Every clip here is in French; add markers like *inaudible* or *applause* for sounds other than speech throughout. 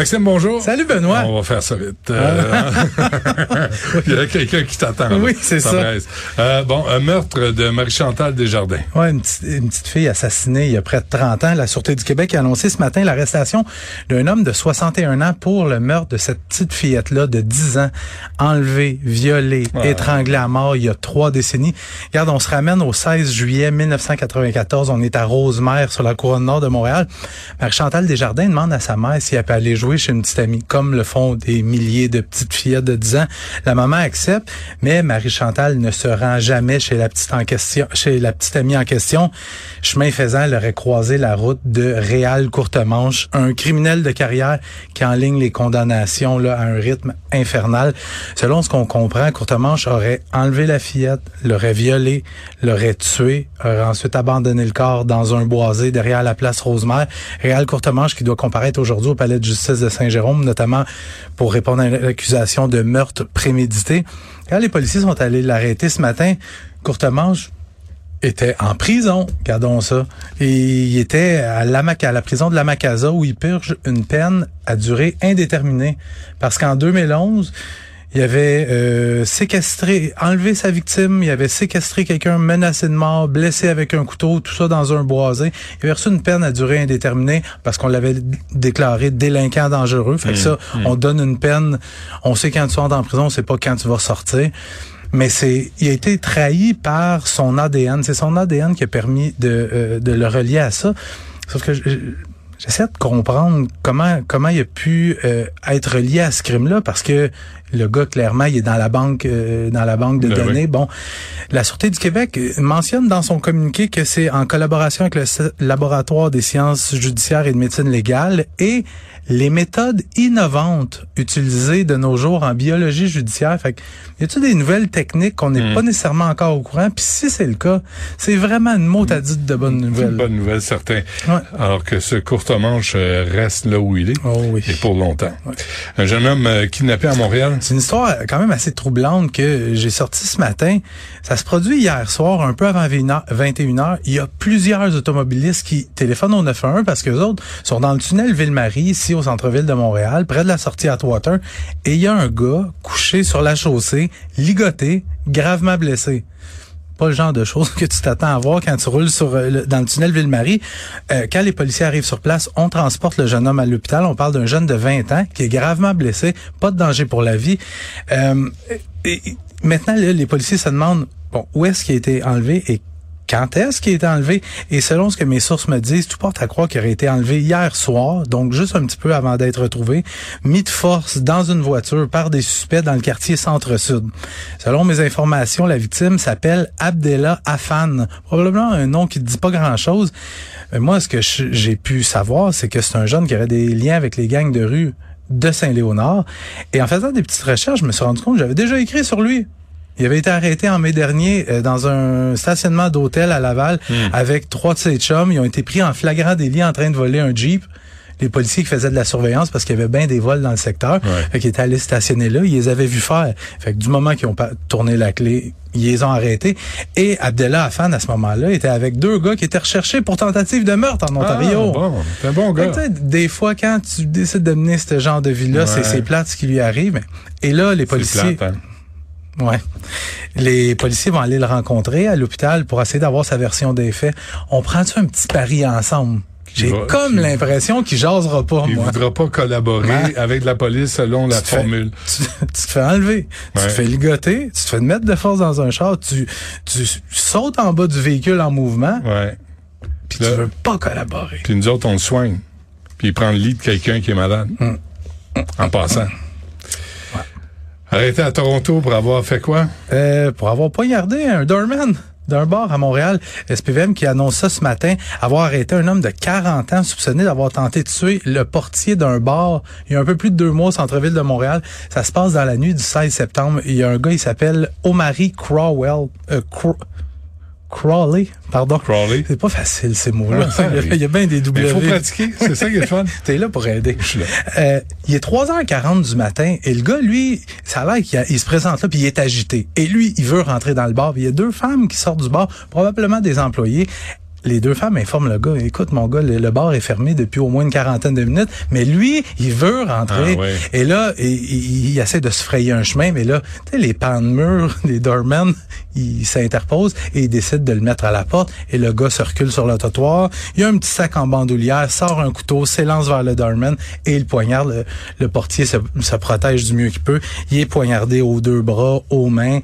Maxime, bonjour. Salut Benoît. On va faire ça vite. Euh, *laughs* Il y a quelqu'un qui t'attend. Oui, c'est ça. Euh, bon, un meurtre de Marie-Chantal Desjardins. Une, petite, une petite fille assassinée il y a près de 30 ans. La Sûreté du Québec a annoncé ce matin l'arrestation d'un homme de 61 ans pour le meurtre de cette petite fillette-là de 10 ans, enlevée, violée, étranglée à mort il y a trois décennies. Regarde, on se ramène au 16 juillet 1994. On est à Rosemère, sur la couronne nord de Montréal. Marie-Chantal Desjardins demande à sa mère si elle peut aller jouer chez une petite amie, comme le font des milliers de petites fillettes de 10 ans. La maman accepte, mais Marie-Chantal ne se rend jamais chez la petite en question, chez la petite amie en question. Chemin faisant, elle aurait croisé la route de Réal Courtemanche, un criminel de carrière qui enligne les condamnations là, à un rythme infernal. Selon ce qu'on comprend, Courtemanche aurait enlevé la fillette, l'aurait violée, l'aurait tuée, aurait ensuite abandonné le corps dans un boisé derrière la place Rosemère. Réal Courtemanche qui doit comparaître aujourd'hui au palais de justice de Saint-Jérôme, notamment pour répondre à l'accusation de meurtre prémédité. Quand les policiers sont allés l'arrêter ce matin, Courtemanche était en prison, gardons ça. Et il était à la, à la prison de la Macasa où il purge une peine à durée indéterminée. Parce qu'en 2011, il avait euh, séquestré, enlevé sa victime, il avait séquestré quelqu'un menacé de mort, blessé avec un couteau, tout ça dans un boisé. Il avait reçu une peine à durée indéterminée parce qu'on l'avait déclaré délinquant dangereux. Fait que mmh, ça, mmh. on donne une peine, on sait quand tu entres en prison, on sait pas quand tu vas sortir. Mais c'est, il a été trahi par son ADN. C'est son ADN qui a permis de, euh, de le relier à ça. Sauf que j'essaie de comprendre comment comment il a pu euh, être lié à ce crime-là parce que le gars clairement il est dans la banque euh, dans la banque de Ben données. oui. Bon, la sûreté du Québec mentionne dans son communiqué que c'est en collaboration avec le laboratoire des sciences judiciaires et de médecine légale et les méthodes innovantes utilisées de nos jours en biologie judiciaire. Fait que, y a-t-il des nouvelles techniques qu'on n'est Hmm. pas nécessairement encore au courant? Puis si c'est le cas, c'est vraiment une mot à dire de nouvelles. une bonne nouvelle, certain. Ouais. Alors que ce courte-manche euh, reste là où il est. Oh oui. Et pour longtemps. Un jeune homme euh, kidnappé à Montréal. C'est une histoire quand même assez troublante que j'ai sortie ce matin. Ça se produit hier soir, un peu avant 21h. Il y a plusieurs automobilistes qui téléphonent au 911 parce que les autres sont dans le tunnel Ville-Marie, ici au centre-ville de Montréal, près de la sortie Atwater. Et il y a un gars couché sur la chaussée, ligoté, gravement blessé pas le genre de choses que tu t'attends à voir quand tu roules euh, dans le tunnel Ville-Marie. Euh, quand les policiers arrivent sur place, on transporte le jeune homme à l'hôpital. On parle d'un jeune de 20 ans qui est gravement blessé, pas de danger pour la vie. Euh, et, maintenant, les policiers se demandent bon, où est-ce qu'il a été enlevé et quand est-ce qu'il été enlevé? Et selon ce que mes sources me disent, tout porte à croire qu'il aurait été enlevé hier soir, donc juste un petit peu avant d'être retrouvé, mis de force dans une voiture par des suspects dans le quartier Centre-Sud. Selon mes informations, la victime s'appelle Abdella Afan. Probablement un nom qui ne dit pas grand-chose. Mais moi, ce que j'ai pu savoir, c'est que c'est un jeune qui aurait des liens avec les gangs de rue de Saint-Léonard. Et en faisant des petites recherches, je me suis rendu compte que j'avais déjà écrit sur lui. Il avait été arrêté en mai dernier euh, dans un stationnement d'hôtel à Laval avec trois de ses chums. Ils ont été pris en flagrant délit en train de voler un Jeep. Les policiers qui faisaient de la surveillance parce qu'il y avait bien des vols dans le secteur. Ouais. Fait qu'ils étaient allés stationner là. Ils les avaient vus faire. Fait que du moment qu'ils ont pas tourné la clé, ils les ont arrêtés. Et Abdallah Afan, à ce moment-là, était avec deux gars qui étaient recherchés pour tentative de meurtre en Ontario. Ah, bon, c'est un bon gars. des fois, quand tu décides de mener ce genre de vie-là, Ouais. c'est plate ce qui lui arrive. Et là, les policiers... plate, hein. Ouais. Les policiers vont aller le rencontrer à l'hôpital pour essayer d'avoir sa version des faits. On prend-tu un petit pari ensemble? J'ai comme qui- l'impression qu'il jasera pas, Il moi. voudra pas collaborer Ouais. avec la police selon la fais- formule. Tu, tu te fais enlever, tu te fais ligoter, tu te fais mettre de force dans un char, tu, tu sautes en bas du véhicule en mouvement, Ouais. puis tu veux pas collaborer. Puis nous autres, on le soigne. Puis il prend le lit de quelqu'un qui est malade. Mm. En passant. Arrêté à Toronto pour avoir fait quoi? Euh, pour avoir poignardé un doorman d'un bar à Montréal, SPVM qui annonce ça ce matin, avoir arrêté un homme de 40 ans soupçonné d'avoir tenté de tuer le portier d'un bar il y a un peu plus de deux mois au centre-ville de Montréal. Ça se passe dans la nuit du 16 septembre. Il y a un gars, il s'appelle Omari Crowell. Euh, Crawley, pardon. Crawley. C'est pas facile ces mots-là. Ah, il, y a, il y a bien des Mais il faut W. pratiquer, c'est ça qui est fun. *laughs* T'es là pour aider. Je suis là. Euh, il est 3h40 du matin et le gars, lui, ça a l'air qu'il se présente là puis il est agité. Et lui, il veut rentrer dans le bar. Il y a deux femmes qui sortent du bar, probablement des employés. Les deux femmes informent le gars, écoute mon gars, le, le bar est fermé depuis au moins une quarantaine de minutes, mais lui, il veut rentrer. Ah, ouais. Et là, il, il- il essaie de se frayer un chemin, mais là, tu sais, les pans de mur, *laughs* les doormen, ils s'interposent et ils décident de le mettre à la porte. Et le gars se recule sur le trottoir. Il y a un petit sac en bandoulière, sort un couteau, s'élance vers le doorman et il poignarde. Le, le portier se, se protège du mieux qu'il peut. Il est poignardé aux deux bras, aux mains.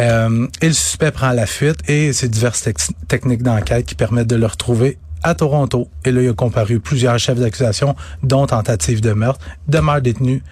Euh, et le suspect prend la fuite et c'est diverses techniques d'enquête qui permettent de le retrouver à Toronto. Et là, il a comparu plusieurs chefs d'accusation, dont tentative de meurtre, demeure détenu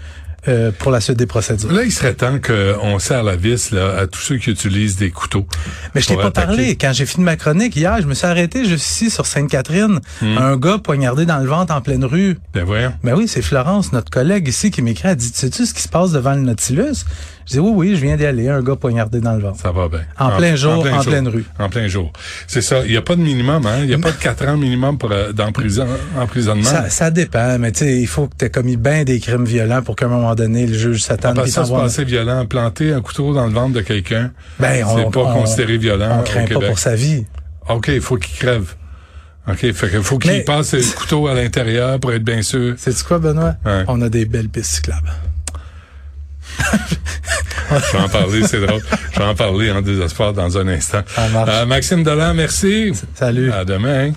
euh, pour la suite des procédures. Là, il serait temps qu'on serre la vis là, à tous ceux qui utilisent des couteaux. Mais je t'ai pas attaquer. parlé. Quand j'ai fini ma chronique hier, je me suis arrêté juste ici sur Sainte-Catherine. Hmm. Un gars poignardé dans le ventre en pleine rue. Ben voyons. Ben oui, c'est Florence, notre collègue ici, qui m'écrit. Elle dit, sais-tu ce qui se passe devant le Nautilus? Je dis, oui, oui, je viens d'y aller. Un gars poignardé dans le ventre. Ça va bien. En plein jour, en pleine rue. En plein jour. C'est ça. Il n'y a pas de minimum, hein? Il n'y a pas de quatre ans minimum pour euh, d'emprisonnement. emprisonnement. Ça, ça dépend, mais tu sais, il faut que tu aies commis bien des crimes violents pour qu'à un moment donné, le juge s'attende que ça, t'envoie- passé violent. Planter un couteau dans le ventre de quelqu'un, Ben, on- c'est pas on- considéré violent On au craint pas Québec. pour sa vie. OK, il faut qu'il crève. OK, fait faut qu'il passe le couteau à l'intérieur pour être bien sûr. C'est quoi, Benoît? Ouais. On a des belles pistes cyclables. *laughs* Je vais en parler, c'est drôle. Je vais en parler en désespoir dans un instant. Euh, Maxime Delan, merci. Salut. À demain. hein.